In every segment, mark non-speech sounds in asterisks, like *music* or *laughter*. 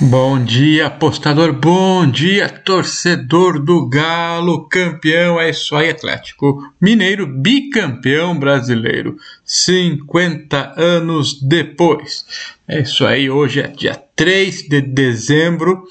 Bom dia, apostador. Bom dia, torcedor do Galo. Campeão é isso aí, Atlético Mineiro, bicampeão brasileiro. 50 anos depois. É isso aí, hoje é dia 3 de dezembro.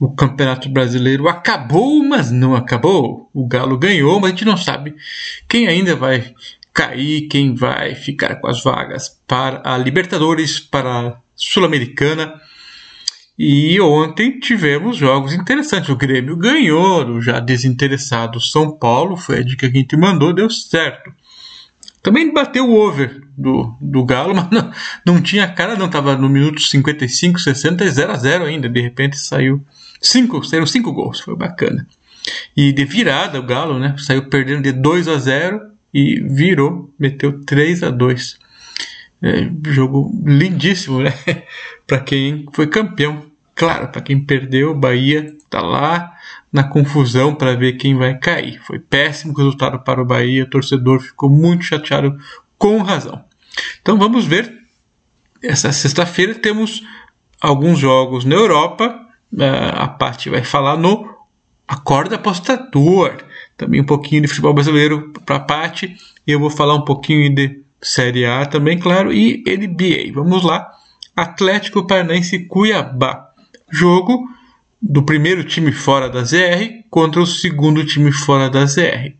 O Campeonato Brasileiro acabou, mas não acabou. O Galo ganhou, mas a gente não sabe quem ainda vai cair, quem vai ficar com as vagas para a Libertadores, para a Sul-Americana e ontem tivemos jogos interessantes. O Grêmio ganhou do já desinteressado São Paulo, foi a dica que a gente mandou, deu certo. Também bateu o over do, do Galo, *laughs* mas não, não tinha cara, não. Estava no minuto 55, 60 e 0 a 0 ainda. De repente saiu cinco, saíram cinco gols, foi bacana. E de virada o Galo, né? Saiu perdendo de 2 a 0 e virou, meteu 3 a 2 é, jogo lindíssimo, né? *laughs* para quem foi campeão. Claro, para quem perdeu, Bahia está lá na confusão para ver quem vai cair. Foi péssimo resultado para o Bahia, o torcedor ficou muito chateado com razão. Então vamos ver. Essa sexta-feira temos alguns jogos na Europa. A parte vai falar no Acorda Apostador. Também um pouquinho de futebol brasileiro para a parte. E eu vou falar um pouquinho de Série A também, claro, e NBA. Vamos lá. Atlético Paranaense Cuiabá. Jogo do primeiro time fora da ZR contra o segundo time fora da ZR.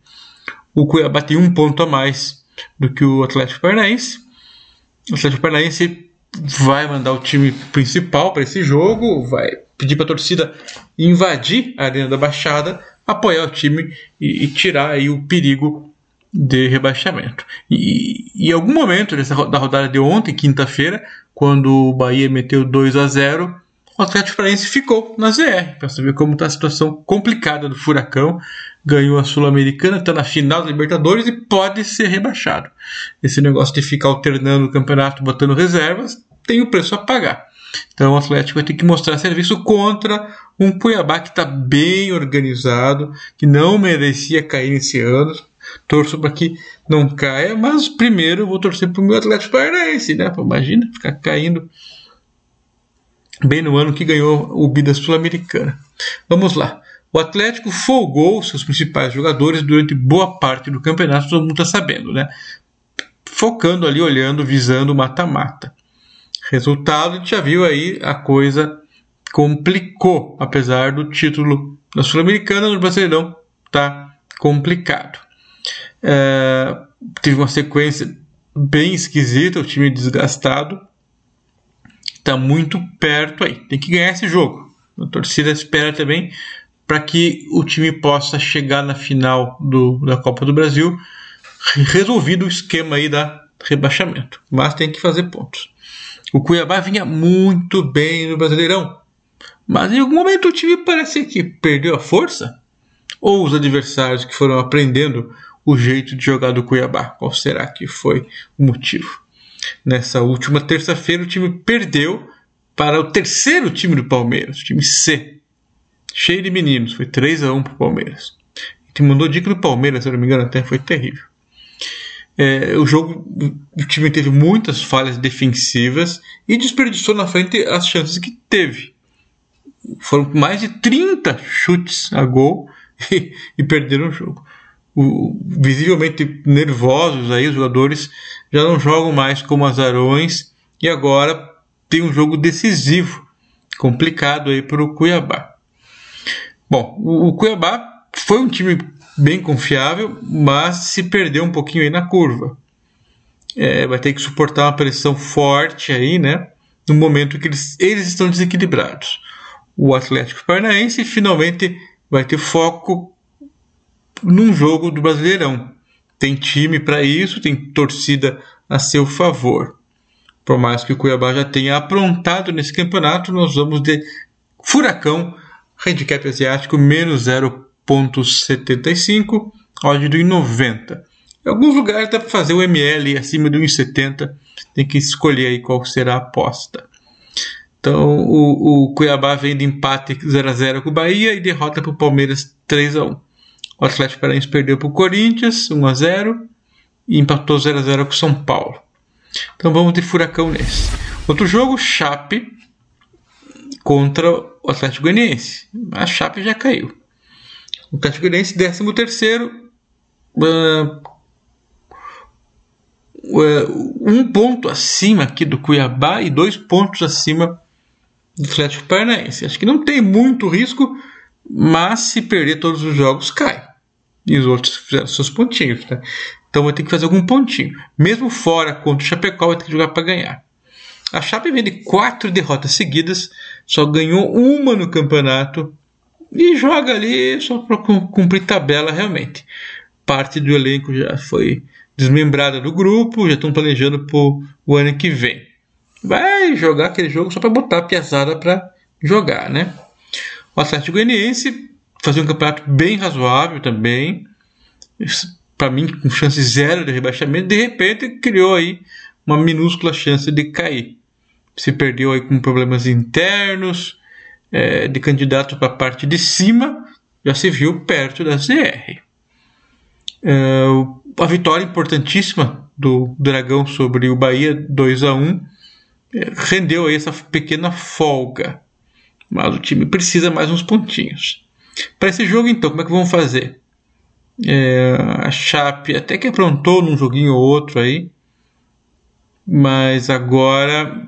O Cuiabá tem um ponto a mais do que o Atlético Paranaense. O Atlético Paranaense vai mandar o time principal para esse jogo, vai pedir para a torcida invadir a Arena da Baixada, apoiar o time e, e tirar aí o perigo de rebaixamento. E, em algum momento dessa, da rodada de ontem, quinta-feira, quando o Bahia meteu 2 a 0 o Atlético Paranaense ficou na ZR, para saber como está a situação complicada do Furacão. Ganhou a Sul-Americana, está na final da Libertadores e pode ser rebaixado. Esse negócio de ficar alternando o campeonato, botando reservas, tem o preço a pagar. Então o Atlético vai ter que mostrar serviço contra um Cuiabá que está bem organizado, que não merecia cair nesse ano, torço para que não caia, mas primeiro vou torcer para o meu Atlético Paranaense, né? Imagina ficar caindo bem no ano que ganhou o Bida Sul-Americana. Vamos lá. O Atlético folgou seus principais jogadores durante boa parte do campeonato, todo mundo está sabendo, né? Focando ali, olhando, visando o mata-mata. Resultado, a gente já viu aí a coisa complicou, apesar do título da Sul-Americana, no Brasileirão tá complicado. É, teve uma sequência bem esquisita, o time desgastado. Está muito perto aí. Tem que ganhar esse jogo. A torcida espera também para que o time possa chegar na final do, da Copa do Brasil resolvido o esquema aí da rebaixamento. Mas tem que fazer pontos. O Cuiabá vinha muito bem no Brasileirão. Mas em algum momento o time parece que perdeu a força. Ou os adversários que foram aprendendo o jeito de jogar do Cuiabá. Qual será que foi o motivo? Nessa última terça-feira, o time perdeu para o terceiro time do Palmeiras, o time C. Cheio de meninos, foi 3 a 1 para o Palmeiras. A gente mandou dica do Palmeiras, se eu não me engano, até foi terrível. É, o jogo, o time teve muitas falhas defensivas e desperdiçou na frente as chances que teve. Foram mais de 30 chutes a gol *laughs* e, e perderam o jogo visivelmente nervosos aí, os jogadores já não jogam mais como azarões e agora tem um jogo decisivo, complicado aí para o Cuiabá. Bom, o, o Cuiabá foi um time bem confiável, mas se perdeu um pouquinho aí na curva. É, vai ter que suportar uma pressão forte aí, né? No momento que eles, eles estão desequilibrados. O Atlético Paranaense finalmente vai ter foco num jogo do Brasileirão. Tem time para isso, tem torcida a seu favor. Por mais que o Cuiabá já tenha aprontado nesse campeonato, nós vamos de Furacão, handicap asiático, menos 0,75, odd do 1,90. Em alguns lugares dá para fazer o ML acima do 1,70, tem que escolher aí qual será a aposta. Então o, o Cuiabá vem de empate 0 a 0 com o Bahia e derrota para o Palmeiras 3 a 1. O Atlético Paranaense perdeu para o Corinthians 1 a 0 e empatou 0 a 0 com o São Paulo. Então vamos de furacão nesse. Outro jogo, Chape contra o Atlético Goianiense. A Chape já caiu. O Atlético Goianiense, 13 terceiro, uh, um ponto acima aqui do Cuiabá e dois pontos acima do Atlético Paranaense. Acho que não tem muito risco, mas se perder todos os jogos, cai. E os outros fizeram seus pontinhos. Né? Então vai ter que fazer algum pontinho. Mesmo fora contra o Chapecó, vai ter que jogar para ganhar. A Chape vem de quatro derrotas seguidas, só ganhou uma no campeonato e joga ali só para cumprir tabela realmente. Parte do elenco já foi desmembrada do grupo, já estão planejando para o ano que vem. Vai jogar aquele jogo só para botar a piazada para jogar, né? O Atlético Goianiense fazia um campeonato bem razoável também, para mim com chance zero de rebaixamento, de repente criou aí uma minúscula chance de cair. Se perdeu aí com problemas internos, é, de candidato para a parte de cima, já se viu perto da ZR. É, a vitória importantíssima do Dragão sobre o Bahia 2 a 1 é, rendeu aí essa pequena folga. Mas o time precisa mais uns pontinhos. Para esse jogo, então, como é que vão fazer? É, a Chape até que aprontou num joguinho ou outro aí, mas agora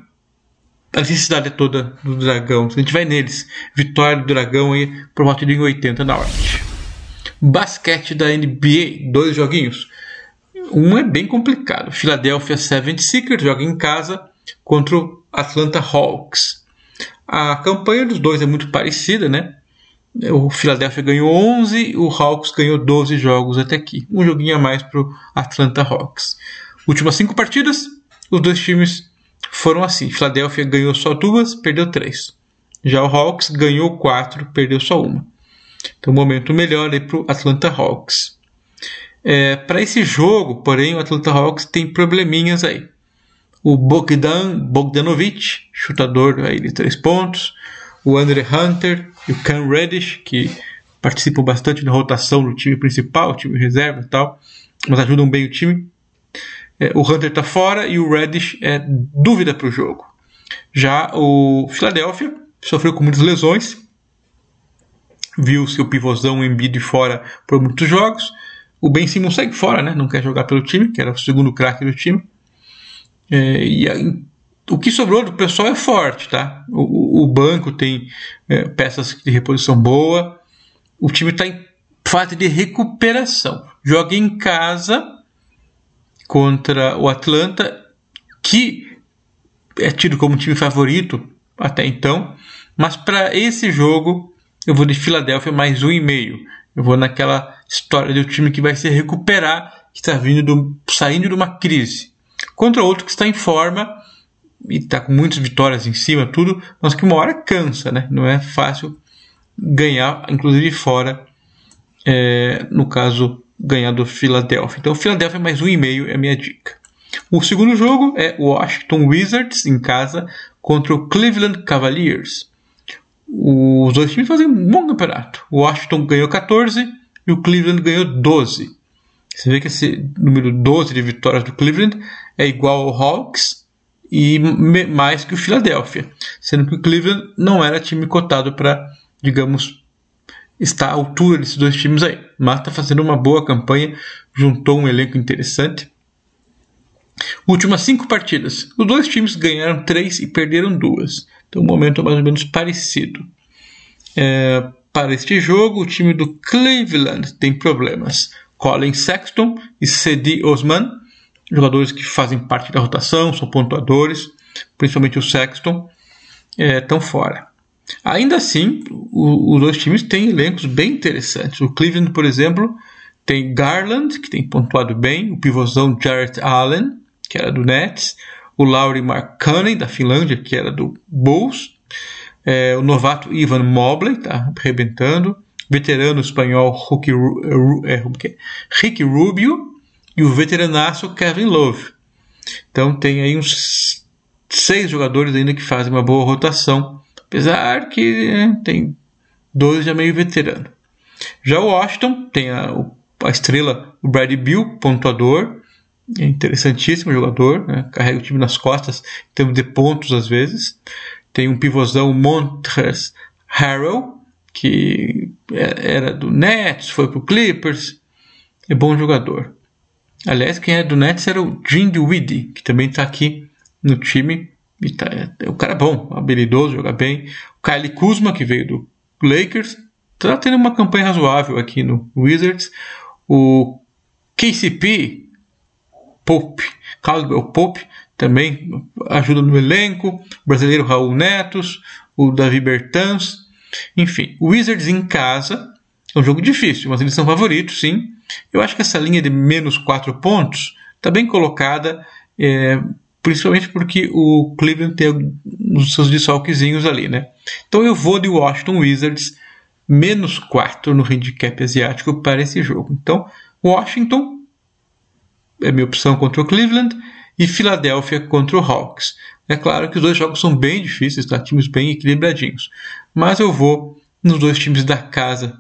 a necessidade é toda do Dragão. A gente vai neles. Vitória do Dragão aí por volta de 80 na Norte. Basquete da NBA, dois joguinhos. Um é bem complicado. Philadelphia 76ers joga em casa contra o Atlanta Hawks. A campanha dos dois é muito parecida, né? O Philadelphia ganhou 11, o Hawks ganhou 12 jogos até aqui. Um joguinho a mais para o Atlanta Hawks. Últimas cinco partidas, os dois times foram assim. Philadelphia ganhou só duas, perdeu três. Já o Hawks ganhou quatro, perdeu só uma. Então, momento melhor aí para o Atlanta Hawks. É, para esse jogo, porém, o Atlanta Hawks tem probleminhas aí. O Bogdan Bogdanovic, chutador aí de três pontos. O Andre Hunter e o Cam Reddish, que participam bastante da rotação do time principal, time reserva e tal, mas ajudam bem o time. É, o Hunter está fora e o Reddish é dúvida para o jogo. Já o Philadelphia sofreu com muitas lesões, viu seu pivôzão Embiid fora por muitos jogos. O Ben Simmons segue fora, né? não quer jogar pelo time, que era o segundo craque do time. É, e o que sobrou do pessoal é forte, tá? O, o banco tem é, peças de reposição boa. O time está em fase de recuperação. Joga em casa contra o Atlanta, que é tido como time favorito até então, mas para esse jogo eu vou de Filadélfia mais um e meio. Eu vou naquela história do time que vai se recuperar, que está vindo do, saindo de uma crise, contra outro que está em forma e está com muitas vitórias em cima, tudo, mas que uma hora cansa, né? Não é fácil ganhar, inclusive fora, é, no caso ganhar do Philadelphia. Então, Philadelphia mais um e meio é a minha dica. O segundo jogo é Washington Wizards em casa contra o Cleveland Cavaliers. Os dois times fazem um bom campeonato. O Washington ganhou 14 e o Cleveland ganhou 12. Você vê que esse número 12 de vitórias do Cleveland é igual ao Hawks e mais que o Philadelphia, sendo que o Cleveland não era time cotado para, digamos, está à altura desses dois times aí. Mas está fazendo uma boa campanha, juntou um elenco interessante. Últimas cinco partidas. Os dois times ganharam três e perderam duas. Então, um momento mais ou menos parecido. É, para este jogo, o time do Cleveland tem problemas. Colin Sexton e Cedi Osman, jogadores que fazem parte da rotação, são pontuadores, principalmente o Sexton, estão é, fora. Ainda assim, o, os dois times têm elencos bem interessantes. O Cleveland, por exemplo, tem Garland, que tem pontuado bem, o pivôzão Jarrett Allen, que era do Nets, o Lauri Markkanen, da Finlândia, que era do Bulls, é, o novato Ivan Mobley, está arrebentando, veterano espanhol Ricky, é, é? Ricky Rubio e o veteranaço Kevin Love. Então tem aí uns seis jogadores ainda que fazem uma boa rotação Apesar que né, tem dois já meio veterano. Já o Washington tem a, a estrela, o Brad Bill, pontuador. É interessantíssimo jogador, né? carrega o time nas costas em termos de pontos às vezes. tem um pivôzão Montrezl Harrell, que é, era do Nets, foi pro Clippers, é bom jogador. Aliás, quem é do Nets era o Jim Dewey, que também está aqui no time. Tá, é, o cara é bom, habilidoso, joga bem. O Kyle Kuzma, que veio do Lakers, está tendo uma campanha razoável aqui no Wizards. O KCP, Pope, Caldwell Pope, também ajuda no elenco. O brasileiro Raul Netos, o Davi Bertans. Enfim, o Wizards em casa é um jogo difícil, mas eles são favoritos, sim. Eu acho que essa linha de menos 4 pontos está bem colocada, é, principalmente porque o Cleveland tem os seus desfalquezinhos ali, né? Então eu vou de Washington Wizards menos 4 no handicap asiático para esse jogo. Então, Washington é minha opção contra o Cleveland e Filadélfia contra o Hawks. É claro que os dois jogos são bem difíceis, tá? times bem equilibradinhos. Mas eu vou nos dois times da casa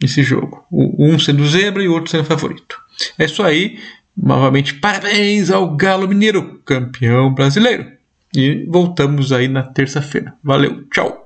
nesse jogo. Um sendo zebra e o outro sendo favorito. É isso aí. Novamente, parabéns ao Galo Mineiro, campeão brasileiro. E voltamos aí na terça-feira. Valeu, tchau!